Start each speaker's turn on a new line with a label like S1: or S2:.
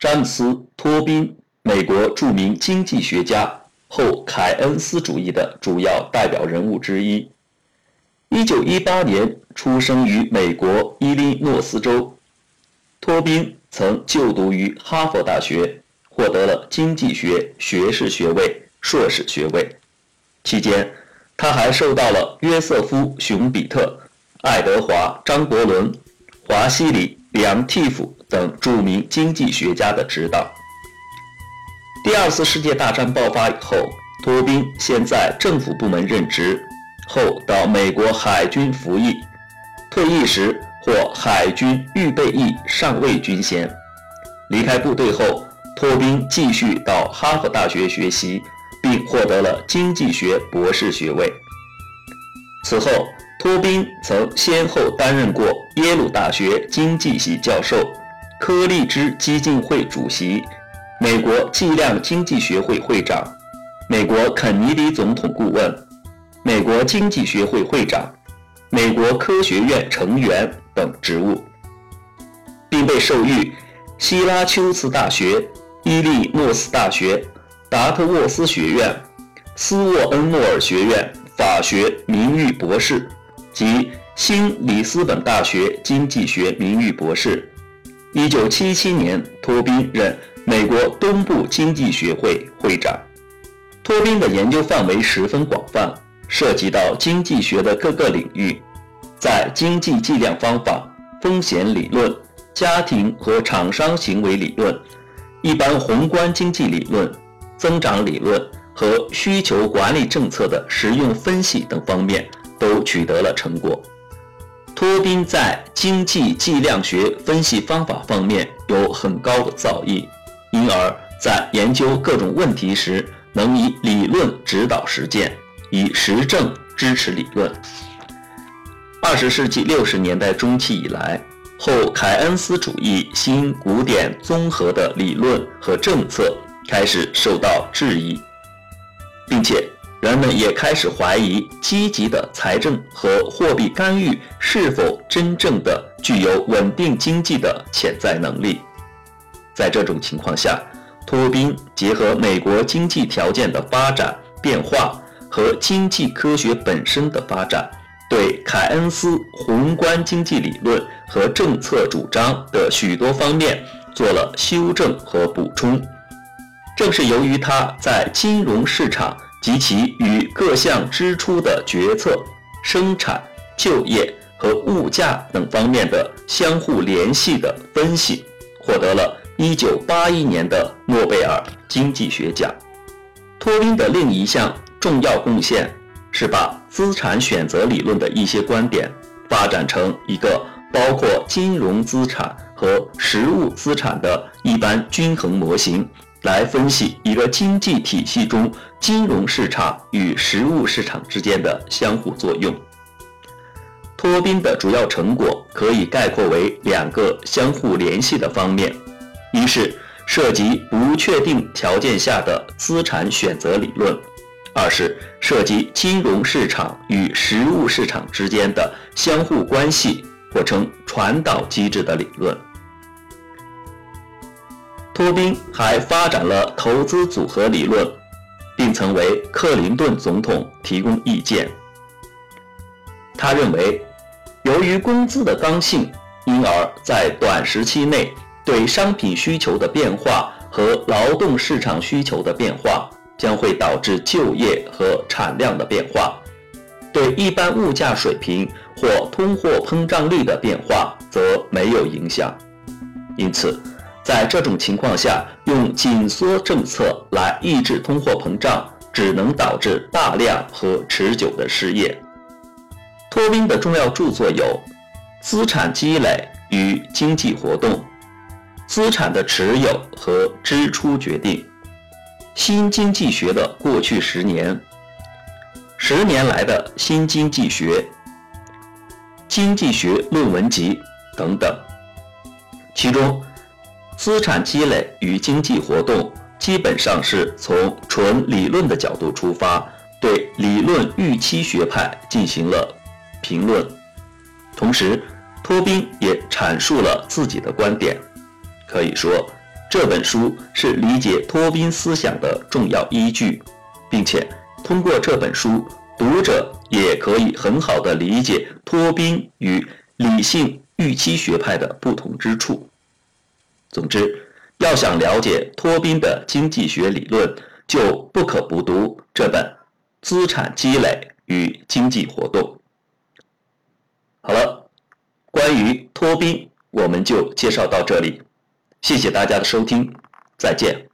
S1: 詹姆斯·托宾，美国著名经济学家，后凯恩斯主义的主要代表人物之一。1918年出生于美国伊利诺斯州。托宾曾就读于哈佛大学，获得了经济学学士学位、硕士学位。期间，他还受到了约瑟夫·熊彼特、爱德华·张伯伦、华西里·梁蒂夫等著名经济学家的指导。第二次世界大战爆发以后，托宾先在政府部门任职，后到美国海军服役，退役时。获海军预备役上尉军衔。离开部队后，托宾继续到哈佛大学学习，并获得了经济学博士学位。此后，托宾曾先后担任过耶鲁大学经济系教授、柯立芝基金会主席、美国计量经济学会会长、美国肯尼迪总统顾问、美国经济学会会长、美国科学院成员。等职务，并被授予希拉丘茨大学、伊利诺斯大学、达特沃斯学院、斯沃恩诺尔学院法学名誉博士及新里斯本大学经济学名誉博士。1977年，托宾任美国东部经济学会会长。托宾的研究范围十分广泛，涉及到经济学的各个领域。在经济计量方法、风险理论、家庭和厂商行为理论、一般宏观经济理论、增长理论和需求管理政策的实用分析等方面都取得了成果。托宾在经济计量学分析方法方面有很高的造诣，因而，在研究各种问题时，能以理论指导实践，以实证支持理论。二十世纪六十年代中期以来，后凯恩斯主义新古典综合的理论和政策开始受到质疑，并且人们也开始怀疑积极的财政和货币干预是否真正的具有稳定经济的潜在能力。在这种情况下，托宾结合美国经济条件的发展变化和经济科学本身的发展。对凯恩斯宏观经济理论和政策主张的许多方面做了修正和补充。正是由于他在金融市场及其与各项支出的决策、生产、就业和物价等方面的相互联系的分析，获得了1981年的诺贝尔经济学奖。托宾的另一项重要贡献。是把资产选择理论的一些观点发展成一个包括金融资产和实物资产的一般均衡模型，来分析一个经济体系中金融市场与实物市场之间的相互作用。托宾的主要成果可以概括为两个相互联系的方面：一是涉及不确定条件下的资产选择理论。二是涉及金融市场与实物市场之间的相互关系，或称传导机制的理论。托宾还发展了投资组合理论，并曾为克林顿总统提供意见。他认为，由于工资的刚性，因而在短时期内对商品需求的变化和劳动市场需求的变化。将会导致就业和产量的变化，对一般物价水平或通货膨胀率的变化则没有影响。因此，在这种情况下，用紧缩政策来抑制通货膨胀，只能导致大量和持久的失业。托宾的重要著作有《资产积累与经济活动》《资产的持有和支出决定》。新经济学的过去十年，十年来的新经济学、经济学论文集等等。其中，资产积累与经济活动基本上是从纯理论的角度出发，对理论预期学派进行了评论。同时，托宾也阐述了自己的观点。可以说。这本书是理解托宾思想的重要依据，并且通过这本书，读者也可以很好的理解托宾与理性预期学派的不同之处。总之，要想了解托宾的经济学理论，就不可不读这本《资产积累与经济活动》。好了，关于托宾，我们就介绍到这里。谢谢大家的收听，再见。